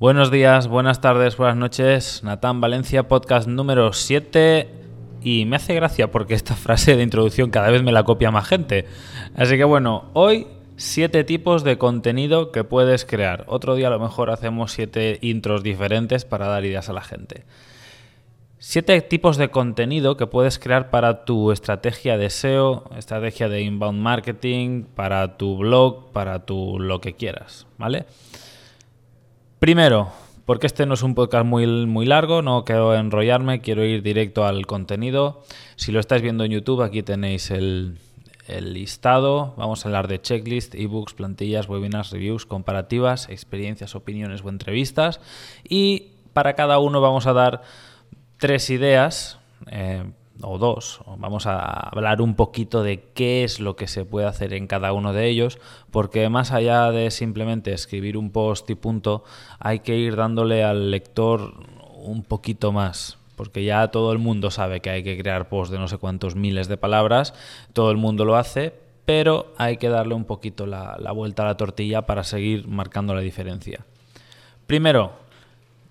Buenos días, buenas tardes, buenas noches. Natán Valencia, podcast número 7. Y me hace gracia porque esta frase de introducción cada vez me la copia más gente. Así que bueno, hoy siete tipos de contenido que puedes crear. Otro día a lo mejor hacemos siete intros diferentes para dar ideas a la gente. Siete tipos de contenido que puedes crear para tu estrategia de SEO, estrategia de inbound marketing, para tu blog, para tu lo que quieras, ¿vale? Primero, porque este no es un podcast muy, muy largo, no quiero enrollarme, quiero ir directo al contenido. Si lo estáis viendo en YouTube, aquí tenéis el, el listado. Vamos a hablar de checklist, ebooks, plantillas, webinars, reviews, comparativas, experiencias, opiniones o entrevistas. Y para cada uno vamos a dar tres ideas, eh, o dos, vamos a hablar un poquito de qué es lo que se puede hacer en cada uno de ellos, porque más allá de simplemente escribir un post y punto, hay que ir dándole al lector un poquito más, porque ya todo el mundo sabe que hay que crear posts de no sé cuántos miles de palabras, todo el mundo lo hace, pero hay que darle un poquito la, la vuelta a la tortilla para seguir marcando la diferencia. Primero,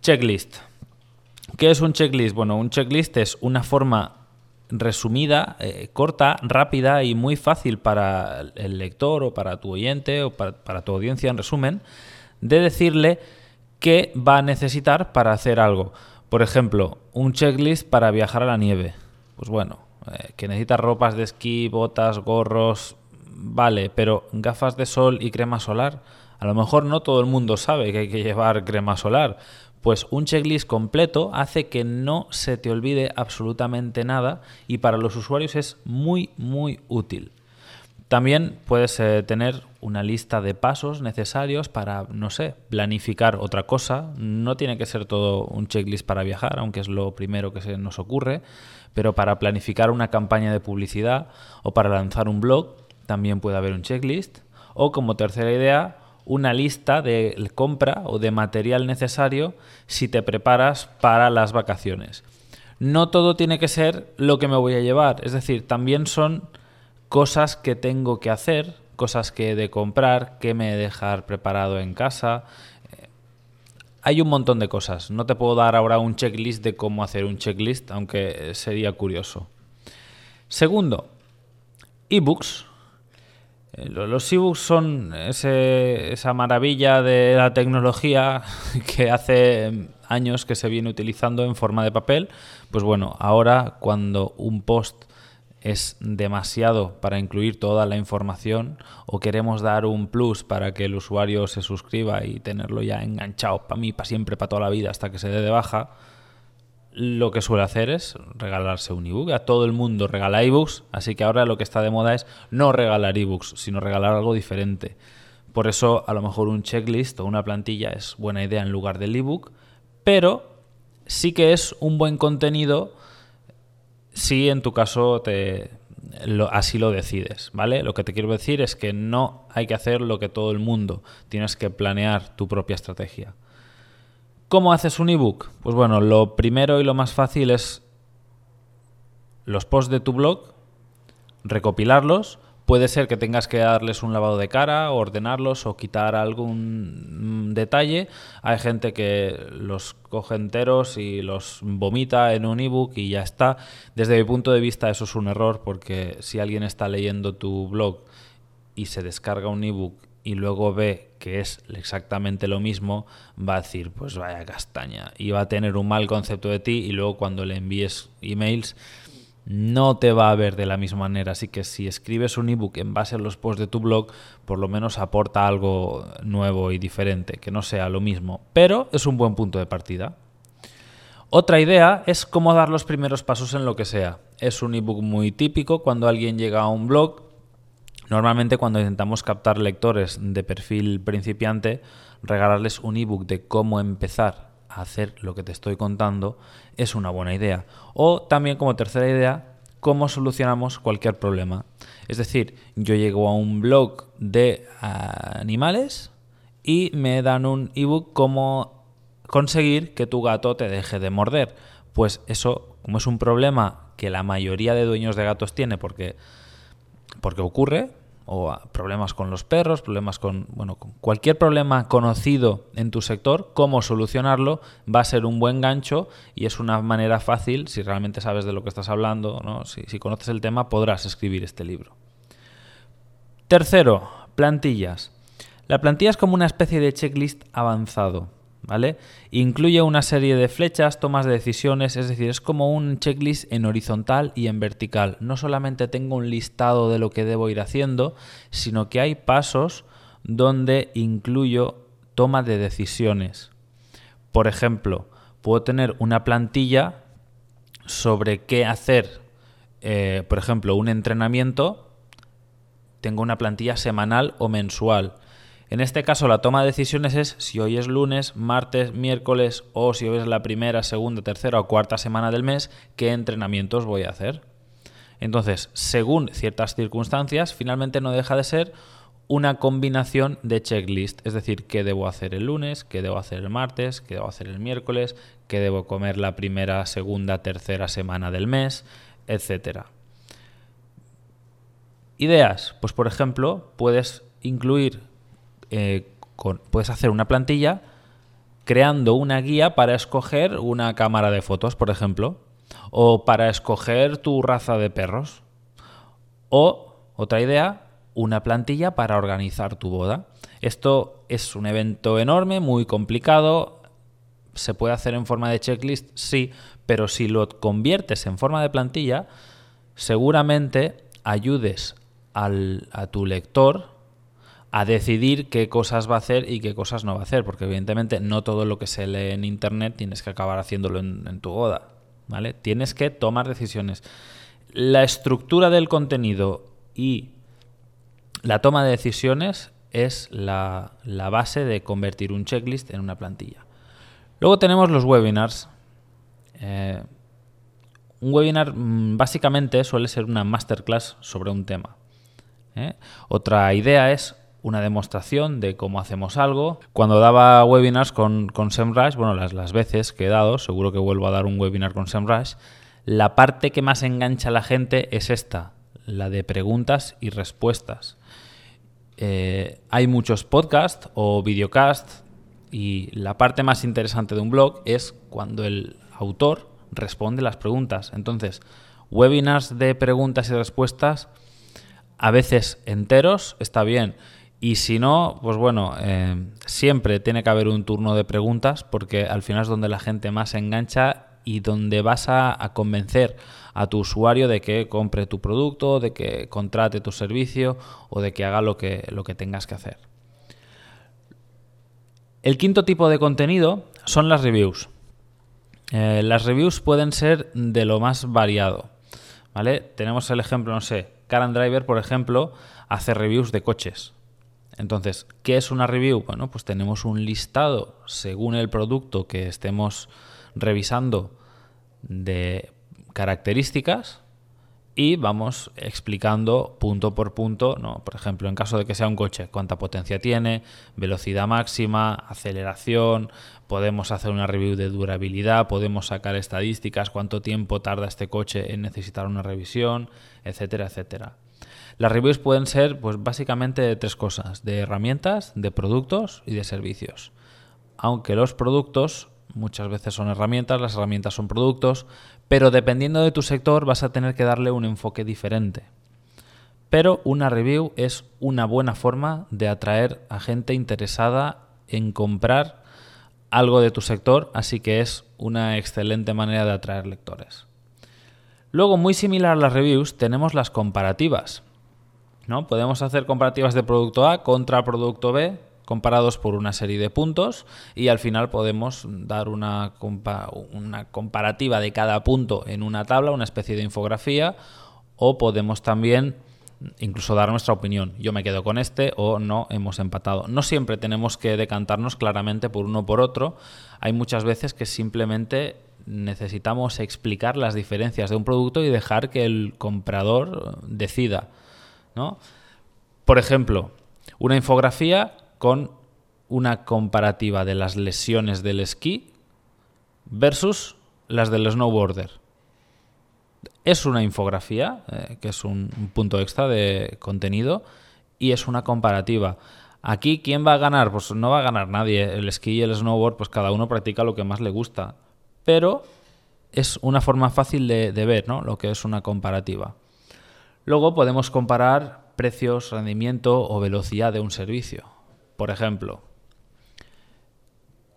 checklist. ¿Qué es un checklist? Bueno, un checklist es una forma resumida, eh, corta, rápida y muy fácil para el lector o para tu oyente o para, tu audiencia en resumen, de decirle qué va a necesitar para hacer algo. Por ejemplo, un checklist para viajar a la nieve. Pues bueno, eh, que necesitas ropas de esquí, botas, gorros, vale, pero gafas de sol y crema solar. A lo mejor no todo el mundo sabe que hay que llevar crema solar. Pues un checklist completo hace que no se te olvide absolutamente nada y para los usuarios es muy, muy útil. También puedes eh, tener una lista de pasos necesarios para, no sé, planificar otra cosa. No tiene que ser todo un checklist para viajar, aunque es lo primero que se nos ocurre, pero para planificar una campaña de publicidad o para lanzar un blog también puede haber un checklist. O como tercera idea, una lista de compra o de material necesario si te preparas para las vacaciones. No todo tiene que ser lo que me voy a llevar, es decir, también son cosas que tengo que hacer, cosas que he de comprar, que me he de dejar preparado en casa. Eh, hay un montón de cosas. No te puedo dar ahora un checklist de cómo hacer un checklist, aunque sería curioso. Segundo, ebooks los ebooks son esa maravilla de la tecnología que hace años que se viene utilizando en forma de papel. Pues bueno, ahora cuando un post es demasiado para incluir toda la información o queremos dar un plus para que el usuario se suscriba y tenerlo ya enganchado para mí, para siempre, para toda la vida hasta que se dé de baja, lo que suele hacer es regalarse un ebook. A todo el mundo regala ebooks, así que ahora lo que está de moda es no regalar ebooks, sino regalar algo diferente. Por eso a lo mejor un checklist o una plantilla es buena idea en lugar del ebook, pero sí que es un buen contenido si en tu caso te, así lo decides, ¿vale? Lo que te quiero decir es que no hay que hacer lo que todo el mundo, tienes que planear tu propia estrategia. ¿Cómo haces un ebook? Pues bueno, lo primero y lo más fácil es los posts de tu blog, recopilarlos. Puede ser que tengas que darles un lavado de cara, ordenarlos o quitar algún detalle. Hay gente que los coge enteros y los vomita en un ebook y ya está. Desde mi punto de vista eso es un error porque si alguien está leyendo tu blog y se descarga un ebook y luego ve que es exactamente lo mismo, va a decir, pues vaya castaña, y va a tener un mal concepto de ti y luego cuando le envíes emails no te va a ver de la misma manera. Así que si escribes un ebook en base a los posts de tu blog, por lo menos aporta algo nuevo y diferente, que no sea lo mismo, pero es un buen punto de partida. Otra idea es cómo dar los primeros pasos en lo que sea. Es un ebook muy típico cuando alguien llega a un blog Normalmente cuando intentamos captar lectores de perfil principiante, regalarles un ebook de cómo empezar a hacer lo que te estoy contando es una buena idea. O también como tercera idea, cómo solucionamos cualquier problema. Es decir, yo llego a un blog de animales y me dan un ebook cómo conseguir que tu gato te deje de morder. Pues eso, como es un problema que la mayoría de dueños de gatos tiene porque porque ocurre, o problemas con los perros, problemas con, bueno, con cualquier problema conocido en tu sector, cómo solucionarlo va a ser un buen gancho y es una manera fácil, si realmente sabes de lo que estás hablando, ¿no? si, si conoces el tema, podrás escribir este libro. Tercero, plantillas. La plantilla es como una especie de checklist avanzado. ¿Vale? Incluye una serie de flechas, tomas de decisiones, es decir, es como un checklist en horizontal y en vertical. No solamente tengo un listado de lo que debo ir haciendo, sino que hay pasos donde incluyo toma de decisiones. Por ejemplo, puedo tener una plantilla sobre qué hacer, eh, por ejemplo, un entrenamiento. Tengo una plantilla semanal o mensual en este caso, la toma de decisiones es si hoy es lunes, martes, miércoles o si hoy es la primera, segunda, tercera o cuarta semana del mes, qué entrenamientos voy a hacer. Entonces, según ciertas circunstancias, finalmente no deja de ser una combinación de checklist, es decir, qué debo hacer el lunes, qué debo hacer el martes, qué debo hacer el miércoles, qué debo comer la primera, segunda, tercera semana del mes, etc. Ideas, pues por ejemplo, puedes incluir eh, puedes hacer una plantilla creando una guía para escoger una cámara de fotos, por ejemplo, o para escoger tu raza de perros. O, otra idea, una plantilla para organizar tu boda. Esto es un evento enorme, muy complicado. ¿Se puede hacer en forma de checklist? Sí, pero si lo conviertes en forma de plantilla, seguramente ayudes a tu lector a decidir qué cosas va a hacer y qué cosas no va a hacer, porque evidentemente no todo lo que se lee en Internet tienes que acabar haciéndolo en, tu boda, ¿vale? Tienes que tomar decisiones. La estructura del contenido y la toma de decisiones es la, base de convertir un checklist en una plantilla. Luego tenemos los webinars. Eh, un webinar mm, básicamente suele ser una masterclass sobre un tema. ¿eh? Otra idea es una demostración de cómo hacemos algo. Cuando daba webinars con, con SEMrush, bueno, las, las veces que he dado, seguro que vuelvo a dar un webinar con SEMrush, la parte que más engancha a la gente es esta, la de preguntas y respuestas. Eh, hay muchos podcasts o videocasts y la parte más interesante de un blog es cuando el autor responde las preguntas. Entonces, webinars de preguntas y respuestas, a veces enteros, está bien. Y si no, pues bueno, eh, siempre tiene que haber un turno de preguntas porque al final es donde la gente más se engancha y donde vas a, convencer a tu usuario de que compre tu producto, de que contrate tu servicio o de que haga lo que, lo que tengas que hacer. El quinto tipo de contenido son las reviews. Eh, las reviews pueden ser de lo más variado. ¿vale? Tenemos el ejemplo, no sé, Car Driver, por ejemplo, hace reviews de coches. Entonces, ¿qué es una review? Bueno, pues tenemos un listado según el producto que estemos revisando de características y vamos explicando punto por punto, ¿no? por ejemplo, en caso de que sea un coche, cuánta potencia tiene, velocidad máxima, aceleración, podemos hacer una review de durabilidad, podemos sacar estadísticas, cuánto tiempo tarda este coche en necesitar una revisión, etcétera, etcétera. Las reviews pueden ser pues básicamente de tres cosas, de herramientas, de productos y de servicios. Aunque los productos muchas veces son herramientas, las herramientas son productos, pero dependiendo de tu sector vas a tener que darle un enfoque diferente. Pero una review es una buena forma de atraer a gente interesada en comprar algo de tu sector, así que es una excelente manera de atraer lectores. Luego, muy similar a las reviews, tenemos las comparativas. ¿No? Podemos hacer comparativas de producto A contra producto B comparados por una serie de puntos y al final podemos dar una, una comparativa de cada punto en una tabla, una especie de infografía o podemos también incluso dar nuestra opinión. Yo me quedo con este o no, hemos empatado. No siempre tenemos que decantarnos claramente por uno o por otro. Hay muchas veces que simplemente necesitamos explicar las diferencias de un producto y dejar que el comprador decida. Por ejemplo, una infografía con una comparativa de las lesiones del esquí versus las del snowboarder. Es una infografía, eh, que es un, punto extra de contenido, y es una comparativa. Aquí, ¿quién va a ganar? Pues no va a ganar nadie. El esquí y el snowboard, pues cada uno practica lo que más le gusta. Pero es una forma fácil de, de ver ¿no? lo que es una comparativa. Luego podemos comparar precios, rendimiento o velocidad de un servicio. Por ejemplo,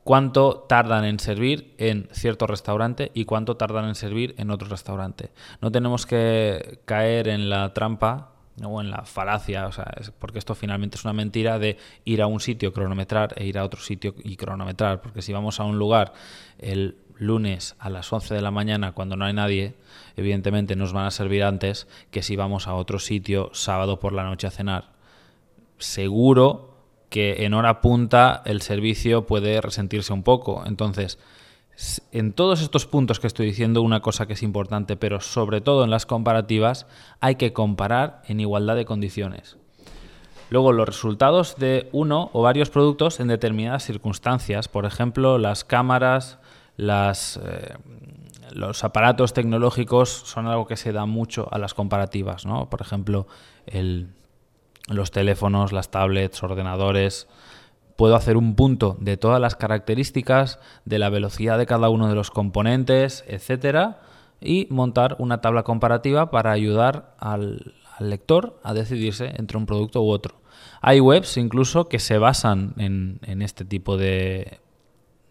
cuánto tardan en servir en cierto restaurante y cuánto tardan en servir en otro restaurante. No tenemos que caer en la trampa o en la falacia, o sea, porque esto finalmente es una mentira de ir a un sitio, cronometrar e ir a otro sitio y cronometrar, porque si vamos a un lugar el lunes a las 11 de la mañana cuando no hay nadie, evidentemente nos van a servir antes que si vamos a otro sitio sábado por la noche a cenar. Seguro que en hora punta el servicio puede resentirse un poco. Entonces, en todos estos puntos que estoy diciendo, una cosa que es importante, pero sobre todo en las comparativas, hay que comparar en igualdad de condiciones. Luego, los resultados de uno o varios productos en determinadas circunstancias, por ejemplo, las cámaras, eh, los aparatos tecnológicos son algo que se da mucho a las comparativas, ¿no? Por ejemplo, el los teléfonos, las tablets, ordenadores. Puedo hacer un punto de todas las características, de la velocidad de cada uno de los componentes, etcétera, y montar una tabla comparativa para ayudar al, lector a decidirse entre un producto u otro. Hay webs incluso que se basan en, este tipo de,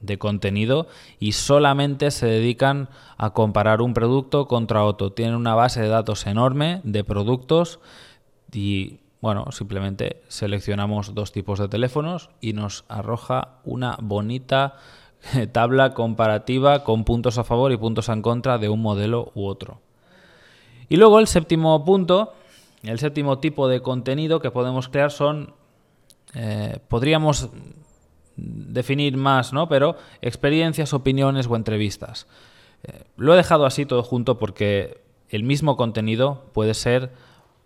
de contenido y solamente se dedican a comparar un producto contra otro. Tienen una base de datos enorme de productos y bueno, simplemente seleccionamos dos tipos de teléfonos y nos arroja una bonita tabla comparativa con puntos a favor y puntos en contra de un modelo u otro. Y luego el séptimo punto, el séptimo tipo de contenido que podemos crear son, eh, podríamos definir más, ¿no? Pero experiencias, opiniones o entrevistas. Eh, lo he dejado así todo junto porque el mismo contenido puede ser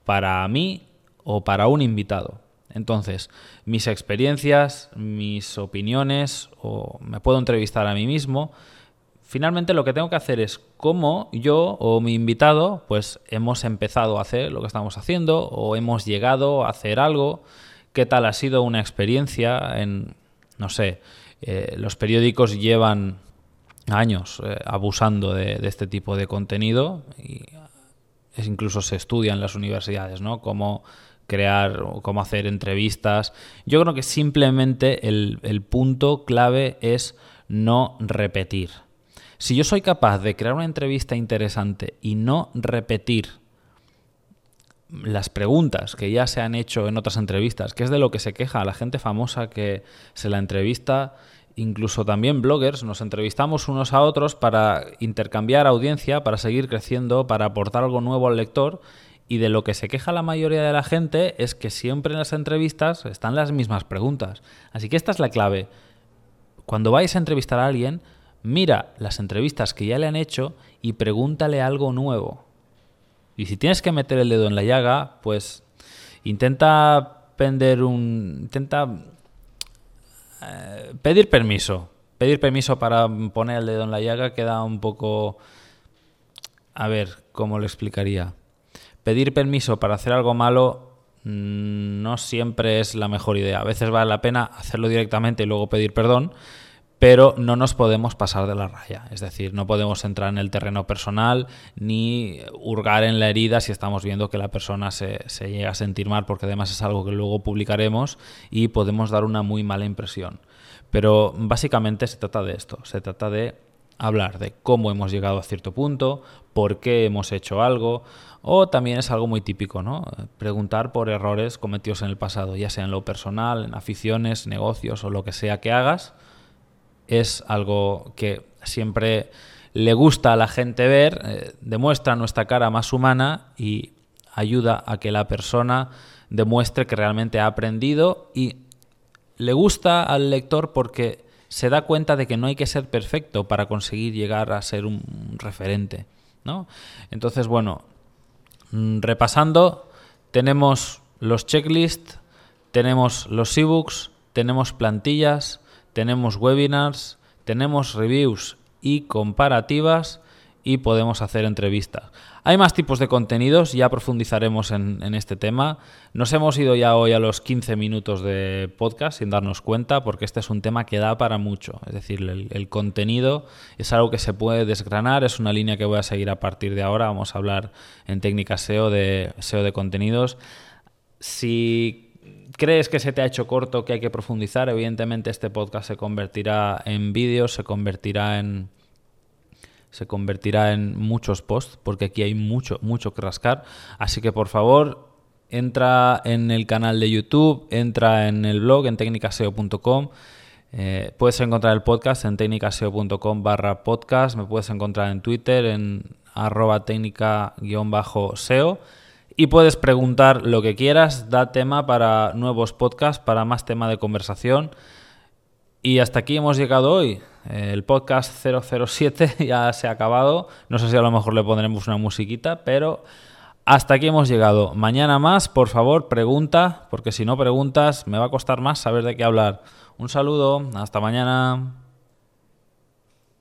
para mí o para un invitado. Entonces, mis experiencias, mis opiniones, o me puedo entrevistar a mí mismo. Finalmente lo que tengo que hacer es cómo yo o mi invitado, pues hemos empezado a hacer lo que estamos haciendo, o hemos llegado a hacer algo, qué tal ha sido una experiencia en, no sé, eh, los periódicos llevan años eh, abusando de, este tipo de contenido y es, incluso se estudia en las universidades, ¿no? Cómo crear o cómo hacer entrevistas. Yo creo que simplemente el, el punto clave es no repetir. Si yo soy capaz de crear una entrevista interesante y no repetir las preguntas que ya se han hecho en otras entrevistas, que es de lo que se queja la gente famosa que se la entrevista, incluso también bloggers, nos entrevistamos unos a otros para intercambiar audiencia, para seguir creciendo, para aportar algo nuevo al lector y de lo que se queja la mayoría de la gente es que siempre en las entrevistas están las mismas preguntas. Así que esta es la clave. Cuando vais a entrevistar a alguien, mira las entrevistas que ya le han hecho y pregúntale algo nuevo. Y si tienes que meter el dedo en la llaga, pues intenta pender un. intenta eh, pedir permiso. Pedir permiso para poner el dedo en la llaga queda un poco. A ver, ¿cómo lo explicaría? Pedir permiso para hacer algo malo mm, no siempre es la mejor idea. A veces vale la pena hacerlo directamente y luego pedir perdón, pero no nos podemos pasar de la raya. Es decir, no podemos entrar en el terreno personal ni hurgar en la herida si estamos viendo que la persona se, se llega a sentir mal, porque además es algo que luego publicaremos y podemos dar una muy mala impresión. Pero básicamente se trata de esto, se trata de hablar de cómo hemos llegado a cierto punto, por qué hemos hecho algo, o también es algo muy típico, ¿no? Preguntar por errores cometidos en el pasado, ya sea en lo personal, en aficiones, negocios o lo que sea que hagas, es algo que siempre le gusta a la gente ver, eh, demuestra nuestra cara más humana y ayuda a que la persona demuestre que realmente ha aprendido y le gusta al lector porque se da cuenta de que no hay que ser perfecto para conseguir llegar a ser un referente. ¿no? Entonces, bueno, mm, repasando, tenemos los checklists, tenemos los ebooks, tenemos plantillas, tenemos webinars, tenemos reviews y comparativas y podemos hacer entrevistas. Hay más tipos de contenidos, ya profundizaremos en, este tema. Nos hemos ido ya hoy a los 15 minutos de podcast sin darnos cuenta, porque este es un tema que da para mucho. Es decir, el, contenido es algo que se puede desgranar, es una línea que voy a seguir a partir de ahora. Vamos a hablar en técnica SEO de SEO de contenidos. Si crees que se te ha hecho corto, que hay que profundizar, evidentemente este podcast se convertirá en vídeos, se convertirá en se convertirá en muchos posts, porque aquí hay mucho, mucho que rascar. Así que por favor, entra en el canal de YouTube, entra en el blog, en técnicaseo.com. Eh, puedes encontrar el podcast en técnicaseo.com barra podcast. Me puedes encontrar en Twitter en arroba técnica-seo. Y puedes preguntar lo que quieras, da tema para nuevos podcasts, para más tema de conversación. Y hasta aquí hemos llegado hoy. El podcast 007 ya se ha acabado. No sé si a lo mejor le pondremos una musiquita, pero hasta aquí hemos llegado. Mañana más, por favor, pregunta, porque si no preguntas me va a costar más saber de qué hablar. Un saludo, hasta mañana.